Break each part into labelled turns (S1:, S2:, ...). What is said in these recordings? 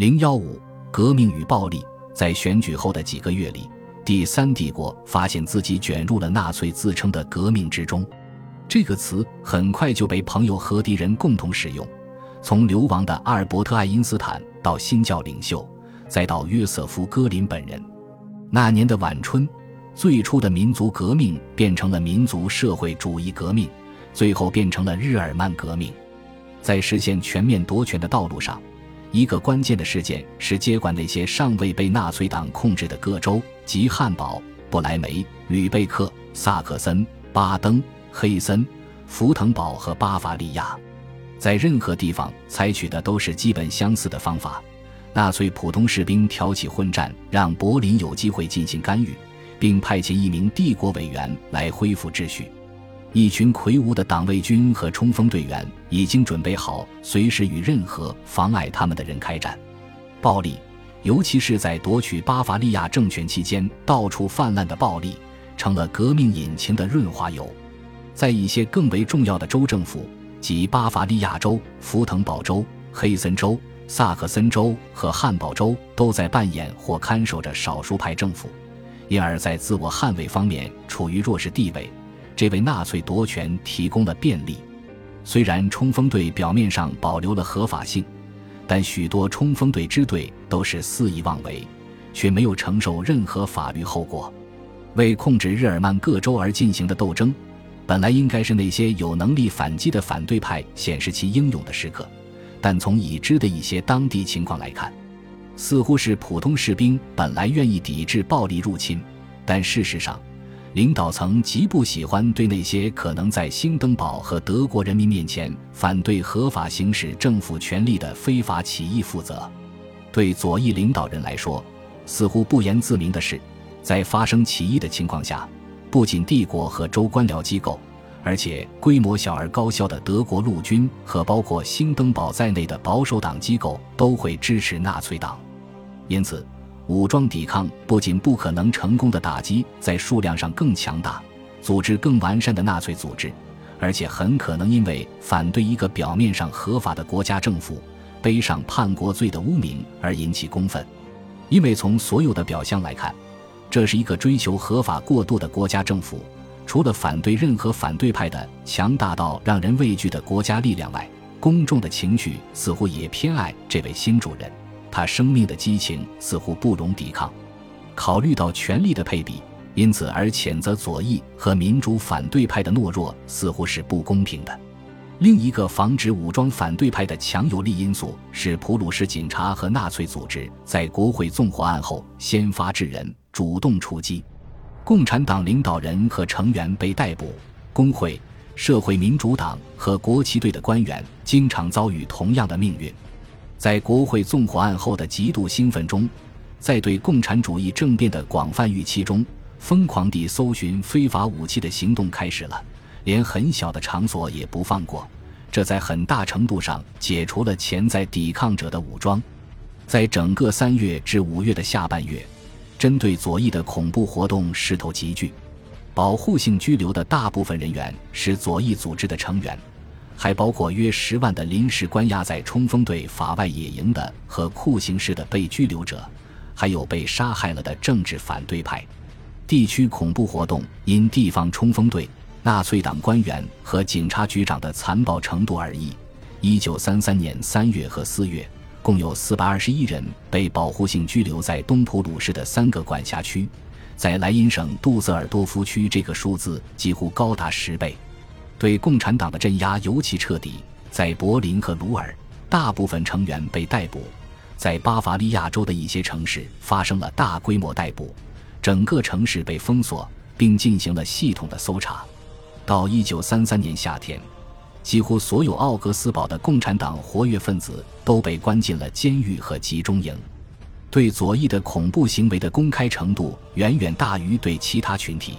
S1: 零幺五，革命与暴力。在选举后的几个月里，第三帝国发现自己卷入了纳粹自称的革命之中。这个词很快就被朋友和敌人共同使用。从流亡的阿尔伯特·爱因斯坦到新教领袖，再到约瑟夫·戈林本人，那年的晚春，最初的民族革命变成了民族社会主义革命，最后变成了日耳曼革命。在实现全面夺权的道路上，一个关键的事件是接管那些尚未被纳粹党控制的各州，即汉堡、不莱梅、吕贝克、萨克森、巴登、黑森、福腾堡和巴伐利亚。在任何地方采取的都是基本相似的方法。纳粹普通士兵挑起混战，让柏林有机会进行干预，并派遣一名帝国委员来恢复秩序。一群魁梧的党卫军和冲锋队员已经准备好随时与任何妨碍他们的人开战。暴力，尤其是在夺取巴伐利亚政权期间到处泛滥的暴力，成了革命引擎的润滑油。在一些更为重要的州政府。即巴伐利亚州、福腾堡州、黑森州、萨克森州和汉堡州都在扮演或看守着少数派政府，因而，在自我捍卫方面处于弱势地位，这为纳粹夺权提供了便利。虽然冲锋队表面上保留了合法性，但许多冲锋队支队都是肆意妄为，却没有承受任何法律后果。为控制日耳曼各州而进行的斗争。本来应该是那些有能力反击的反对派显示其英勇的时刻，但从已知的一些当地情况来看，似乎是普通士兵本来愿意抵制暴力入侵，但事实上，领导层极不喜欢对那些可能在兴登堡和德国人民面前反对合法行使政府权力的非法起义负责。对左翼领导人来说，似乎不言自明的是，在发生起义的情况下。不仅帝国和州官僚机构，而且规模小而高效的德国陆军和包括兴登堡在内的保守党机构都会支持纳粹党。因此，武装抵抗不仅不可能成功的打击在数量上更强大、组织更完善的纳粹组织，而且很可能因为反对一个表面上合法的国家政府，背上叛国罪的污名而引起公愤。因为从所有的表象来看。这是一个追求合法过渡的国家政府，除了反对任何反对派的强大到让人畏惧的国家力量外，公众的情绪似乎也偏爱这位新主人。他生命的激情似乎不容抵抗。考虑到权力的配比，因此而谴责左翼和民主反对派的懦弱，似乎是不公平的。另一个防止武装反对派的强有力因素是普鲁士警察和纳粹组织在国会纵火案后先发制人。主动出击，共产党领导人和成员被逮捕，工会、社会民主党和国旗队的官员经常遭遇同样的命运。在国会纵火案后的极度兴奋中，在对共产主义政变的广泛预期中，疯狂地搜寻非法武器的行动开始了，连很小的场所也不放过。这在很大程度上解除了潜在抵抗者的武装。在整个三月至五月的下半月。针对左翼的恐怖活动势头急剧，保护性拘留的大部分人员是左翼组织的成员，还包括约十万的临时关押在冲锋队法外野营的和酷刑式的被拘留者，还有被杀害了的政治反对派。地区恐怖活动因地方冲锋队、纳粹党官员和警察局长的残暴程度而异。一九三三年三月和四月。共有四百二十一人被保护性拘留在东普鲁士的三个管辖区，在莱茵省杜塞尔多夫区，这个数字几乎高达十倍。对共产党的镇压尤其彻底，在柏林和鲁尔，大部分成员被逮捕；在巴伐利亚州的一些城市发生了大规模逮捕，整个城市被封锁，并进行了系统的搜查。到一九三三年夏天。几乎所有奥格斯堡的共产党活跃分子都被关进了监狱和集中营。对左翼的恐怖行为的公开程度远远大于对其他群体，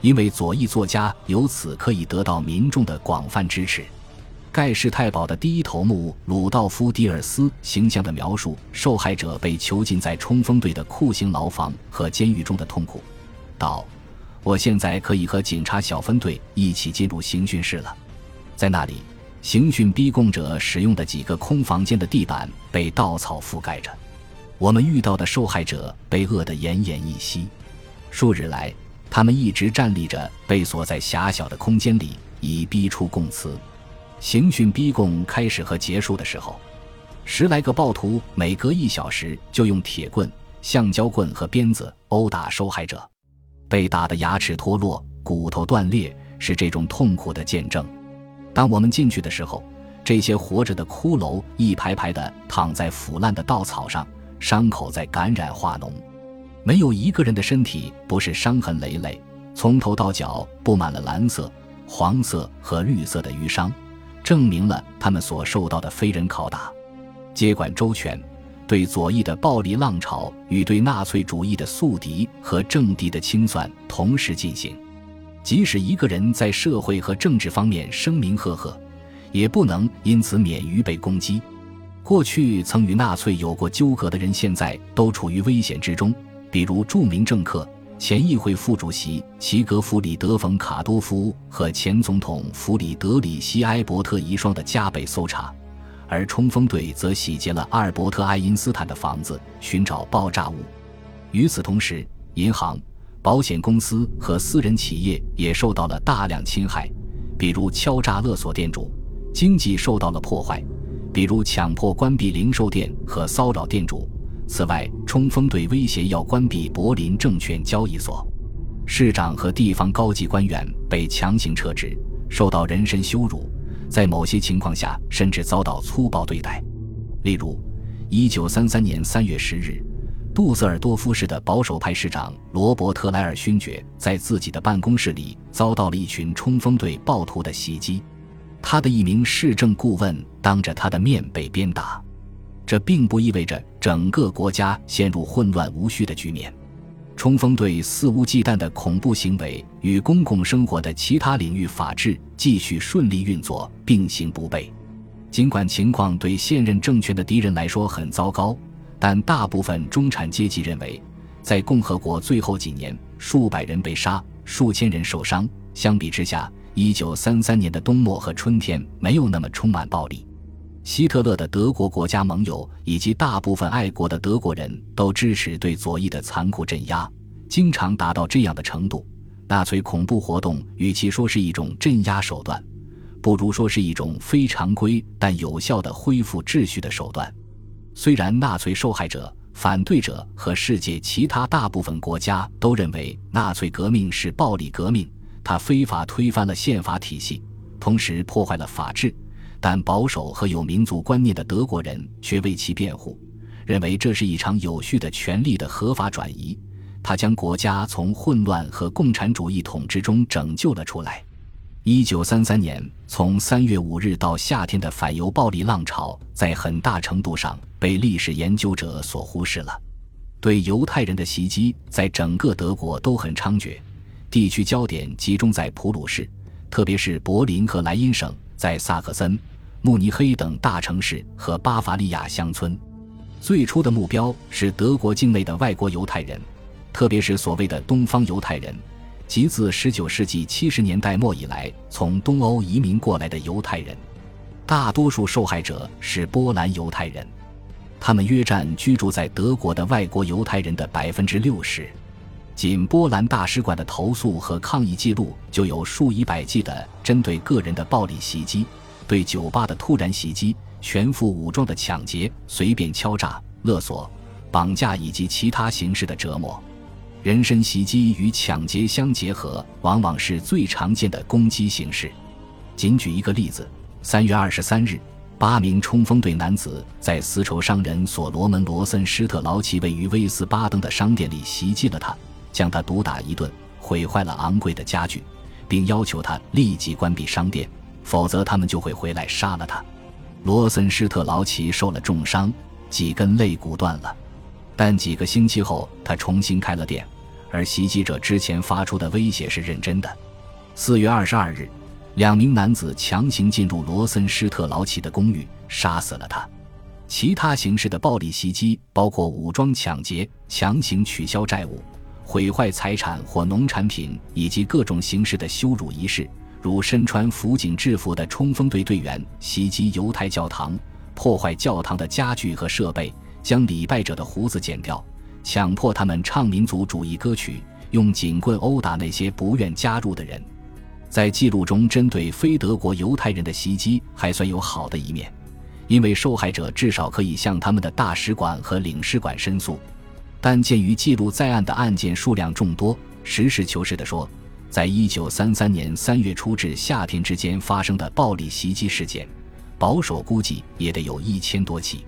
S1: 因为左翼作家由此可以得到民众的广泛支持。盖世太保的第一头目鲁道夫·迪尔斯形象的描述受害者被囚禁在冲锋队的酷刑牢房和监狱中的痛苦，道：“我现在可以和警察小分队一起进入刑讯室了。”在那里，刑讯逼供者使用的几个空房间的地板被稻草覆盖着。我们遇到的受害者被饿得奄奄一息。数日来，他们一直站立着，被锁在狭小的空间里，以逼出供词。刑讯逼供开始和结束的时候，十来个暴徒每隔一小时就用铁棍、橡胶棍和鞭子殴打受害者，被打得牙齿脱落、骨头断裂，是这种痛苦的见证。当我们进去的时候，这些活着的骷髅一排排地躺在腐烂的稻草上，伤口在感染化脓，没有一个人的身体不是伤痕累累，从头到脚布满了蓝色、黄色和绿色的淤伤，证明了他们所受到的非人拷打。接管周全，对左翼的暴力浪潮与对纳粹主义的宿敌和政敌的清算同时进行。即使一个人在社会和政治方面声名赫赫，也不能因此免于被攻击。过去曾与纳粹有过纠葛的人，现在都处于危险之中。比如著名政客、前议会副主席齐格弗里德·冯·卡多夫和前总统弗里德里希·埃伯特遗孀的加倍搜查，而冲锋队则洗劫了阿尔伯特·爱因斯坦的房子，寻找爆炸物。与此同时，银行。保险公司和私人企业也受到了大量侵害，比如敲诈勒索店主；经济受到了破坏，比如强迫关闭零售店和骚扰店主。此外，冲锋队威胁要关闭柏林证券交易所，市长和地方高级官员被强行撤职，受到人身羞辱，在某些情况下甚至遭到粗暴对待。例如，一九三三年三月十日。杜塞尔多夫市的保守派市长罗伯特莱尔勋爵在自己的办公室里遭到了一群冲锋队暴徒的袭击，他的一名市政顾问当着他的面被鞭打。这并不意味着整个国家陷入混乱无序的局面，冲锋队肆无忌惮的恐怖行为与公共生活的其他领域法治继续顺利运作并行不悖。尽管情况对现任政权的敌人来说很糟糕。但大部分中产阶级认为，在共和国最后几年，数百人被杀，数千人受伤。相比之下，一九三三年的冬末和春天没有那么充满暴力。希特勒的德国国家盟友以及大部分爱国的德国人都支持对左翼的残酷镇压，经常达到这样的程度。纳粹恐怖活动与其说是一种镇压手段，不如说是一种非常规但有效的恢复秩序的手段。虽然纳粹受害者、反对者和世界其他大部分国家都认为纳粹革命是暴力革命，它非法推翻了宪法体系，同时破坏了法治，但保守和有民族观念的德国人却为其辩护，认为这是一场有序的权力的合法转移，他将国家从混乱和共产主义统治中拯救了出来。一九三三年，从三月五日到夏天的反犹暴力浪潮，在很大程度上被历史研究者所忽视了。对犹太人的袭击在整个德国都很猖獗，地区焦点集中在普鲁士，特别是柏林和莱茵省，在萨克森、慕尼黑等大城市和巴伐利亚乡村。最初的目标是德国境内的外国犹太人，特别是所谓的东方犹太人。即自19世纪70年代末以来从东欧移民过来的犹太人，大多数受害者是波兰犹太人，他们约占居住在德国的外国犹太人的百分之六十。仅波兰大使馆的投诉和抗议记录就有数以百计的针对个人的暴力袭击、对酒吧的突然袭击、全副武装的抢劫、随便敲诈、勒索、绑架以及其他形式的折磨。人身袭击与抢劫相结合，往往是最常见的攻击形式。仅举一个例子：三月二十三日，八名冲锋队男子在丝绸商人所罗门·罗森施特劳奇位于威斯巴登的商店里袭击了他，将他毒打一顿，毁坏了昂贵的家具，并要求他立即关闭商店，否则他们就会回来杀了他。罗森施特劳奇受了重伤，几根肋骨断了，但几个星期后他重新开了店。而袭击者之前发出的威胁是认真的。四月二十二日，两名男子强行进入罗森施特劳奇的公寓，杀死了他。其他形式的暴力袭击包括武装抢劫、强行取消债务、毁坏财产或农产品，以及各种形式的羞辱仪式，如身穿辅警制服的冲锋队队员袭击犹太教堂，破坏教堂的家具和设备，将礼拜者的胡子剪掉，强迫他们唱民族主义歌曲，用警棍殴打那些不愿加入的人。在记录中，针对非德国犹太人的袭击还算有好的一面，因为受害者至少可以向他们的大使馆和领事馆申诉。但鉴于记录在案的案件数量众多，实事求是地说，在一九三三年三月初至夏天之间发生的暴力袭击事件，保守估计也得有一千多起。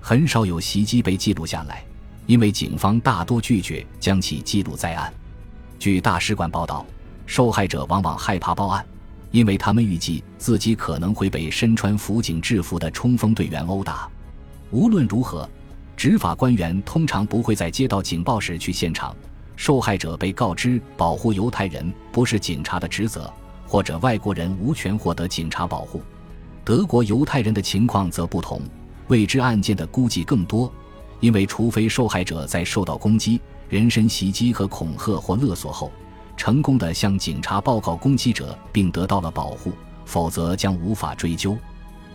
S1: 很少有袭击被记录下来，因为警方大多拒绝将其记录在案。据大使馆报道。受害者往往害怕报案，因为他们预计自己可能会被身穿辅警制服的冲锋队员殴打。无论如何，执法官员通常不会在接到警报时去现场。受害者被告知保护犹太人不是警察的职责，或者外国人无权获得警察保护。德国犹太人的情况则不同，未知案件的估计更多，因为除非受害者在受到攻击、人身袭击和恐吓或勒索后。成功的向警察报告攻击者并得到了保护，否则将无法追究。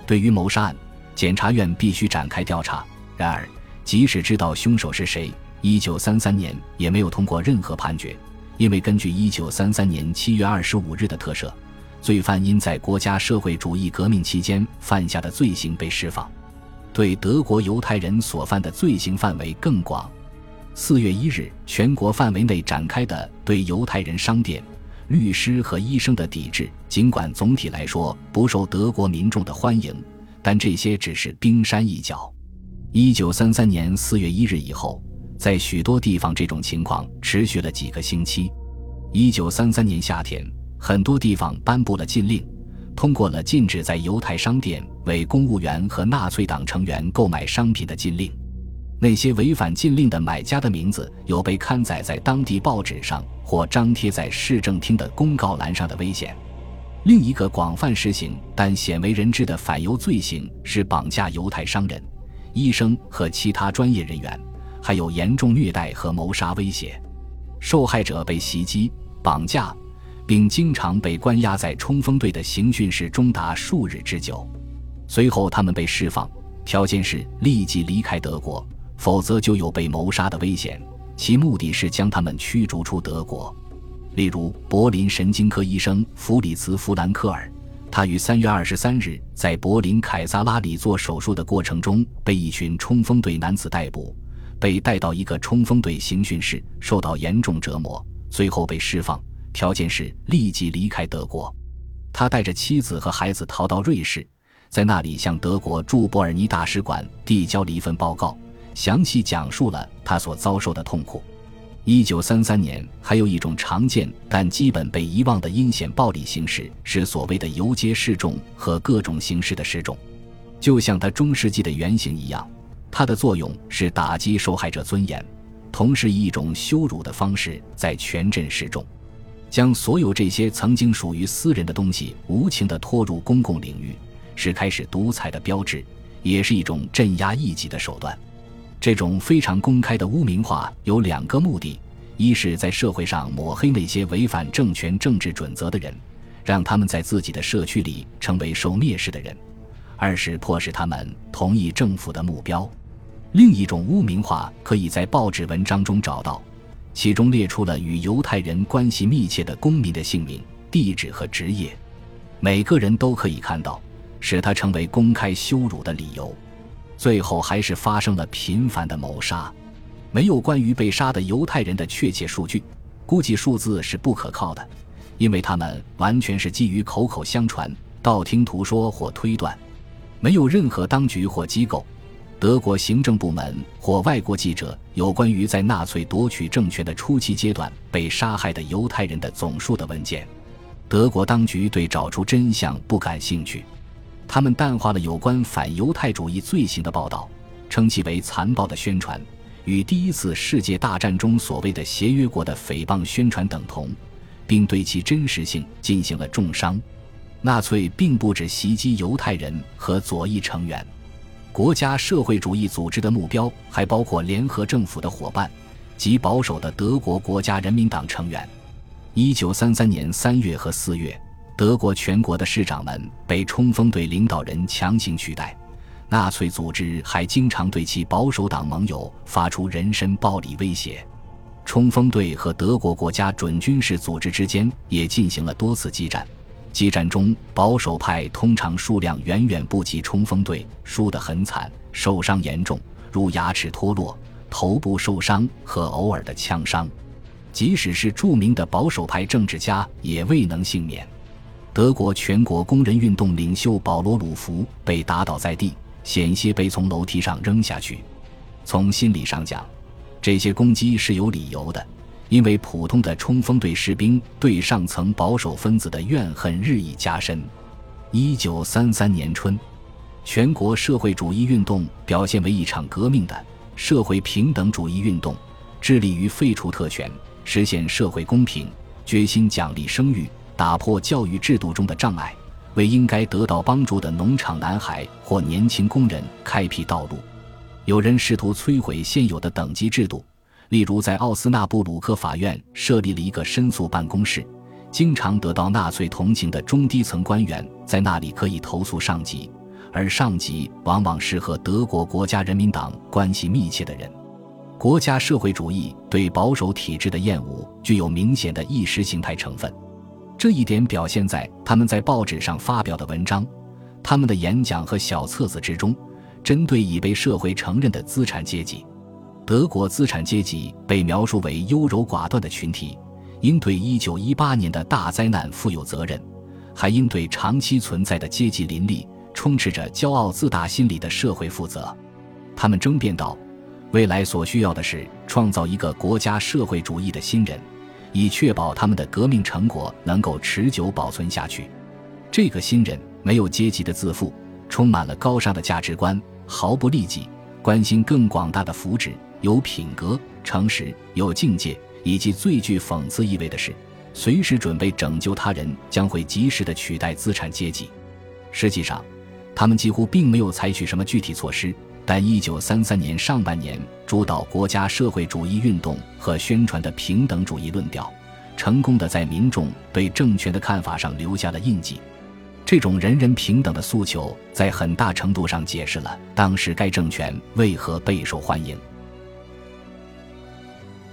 S1: 对于谋杀案，检察院必须展开调查。然而，即使知道凶手是谁，1933年也没有通过任何判决，因为根据1933年7月25日的特赦，罪犯因在国家社会主义革命期间犯下的罪行被释放。对德国犹太人所犯的罪行范围更广。四月一日，全国范围内展开的对犹太人商店、律师和医生的抵制，尽管总体来说不受德国民众的欢迎，但这些只是冰山一角。一九三三年四月一日以后，在许多地方，这种情况持续了几个星期。一九三三年夏天，很多地方颁布了禁令，通过了禁止在犹太商店为公务员和纳粹党成员购买商品的禁令。那些违反禁令的买家的名字有被刊载在当地报纸上或张贴在市政厅的公告栏上的危险。另一个广泛实行但鲜为人知的反犹罪行是绑架犹太商人、医生和其他专业人员，还有严重虐待和谋杀威胁。受害者被袭击、绑架，并经常被关押在冲锋队的刑讯室中达数日之久。随后他们被释放，条件是立即离开德国。否则就有被谋杀的危险，其目的是将他们驱逐出德国。例如，柏林神经科医生弗里茨·弗兰克尔，他于三月二十三日在柏林凯撒拉里做手术的过程中，被一群冲锋队男子逮捕，被带到一个冲锋队刑讯室，受到严重折磨，最后被释放，条件是立即离开德国。他带着妻子和孩子逃到瑞士，在那里向德国驻伯尔尼大使馆递交了一份报告。详细讲述了他所遭受的痛苦。一九三三年，还有一种常见但基本被遗忘的阴险暴力形式，是所谓的游街示众和各种形式的示众。就像他中世纪的原型一样，它的作用是打击受害者尊严，同时以一种羞辱的方式在全镇示众，将所有这些曾经属于私人的东西无情地拖入公共领域，是开始独裁的标志，也是一种镇压异己的手段。这种非常公开的污名化有两个目的：一是，在社会上抹黑那些违反政权政治准则的人，让他们在自己的社区里成为受蔑视的人；二是迫使他们同意政府的目标。另一种污名化可以在报纸文章中找到，其中列出了与犹太人关系密切的公民的姓名、地址和职业，每个人都可以看到，使他成为公开羞辱的理由。最后还是发生了频繁的谋杀，没有关于被杀的犹太人的确切数据，估计数字是不可靠的，因为他们完全是基于口口相传、道听途说或推断，没有任何当局或机构、德国行政部门或外国记者有关于在纳粹夺取政权的初期阶段被杀害的犹太人的总数的文件。德国当局对找出真相不感兴趣。他们淡化了有关反犹太主义罪行的报道，称其为残暴的宣传，与第一次世界大战中所谓的协约国的诽谤宣传等同，并对其真实性进行了重伤。纳粹并不只袭击犹太人和左翼成员，国家社会主义组织的目标还包括联合政府的伙伴及保守的德国国家人民党成员。一九三三年三月和四月。德国全国的市长们被冲锋队领导人强行取代，纳粹组织还经常对其保守党盟友发出人身暴力威胁。冲锋队和德国国家准军事组织之间也进行了多次激战，激战中保守派通常数量远远不及冲锋队，输得很惨，受伤严重，如牙齿脱落、头部受伤和偶尔的枪伤。即使是著名的保守派政治家也未能幸免。德国全国工人运动领袖保罗·鲁弗被打倒在地，险些被从楼梯上扔下去。从心理上讲，这些攻击是有理由的，因为普通的冲锋队士兵对上层保守分子的怨恨日益加深。一九三三年春，全国社会主义运动表现为一场革命的社会平等主义运动，致力于废除特权，实现社会公平，决心奖励生育，打破教育制度中的障碍，为应该得到帮助的农场男孩或年轻工人开辟道路。有人试图摧毁现有的等级制度，例如在奥斯纳布鲁克法院设立了一个申诉办公室，经常得到纳粹同情的中低层官员在那里可以投诉上级，而上级往往是和德国国家人民党关系密切的人。国家社会主义对保守体制的厌恶具有明显的意识形态成分，这一点表现在他们在报纸上发表的文章、他们的演讲和小册子之中。针对已被社会承认的资产阶级，德国资产阶级被描述为优柔寡断的群体，应对1918年的大灾难负有责任，还应对长期存在的阶级林立、充斥着骄傲自大心理的社会负责。他们争辩道：“未来所需要的是创造一个国家社会主义的新人，以确保他们的革命成果能够持久保存下去。这个新人没有阶级的自负，充满了高尚的价值观。”毫不利己，关心更广大的福祉，有品格、诚实、有境界，以及最具讽刺意味的是，随时准备拯救他人，将会及时的取代资产阶级。实际上，他们几乎并没有采取什么具体措施，但1933年上半年主导国家社会主义运动和宣传的平等主义论调，成功的在民众对政权的看法上留下了印记。这种人人平等的诉求，在很大程度上解释了当时该政权为何备受欢迎。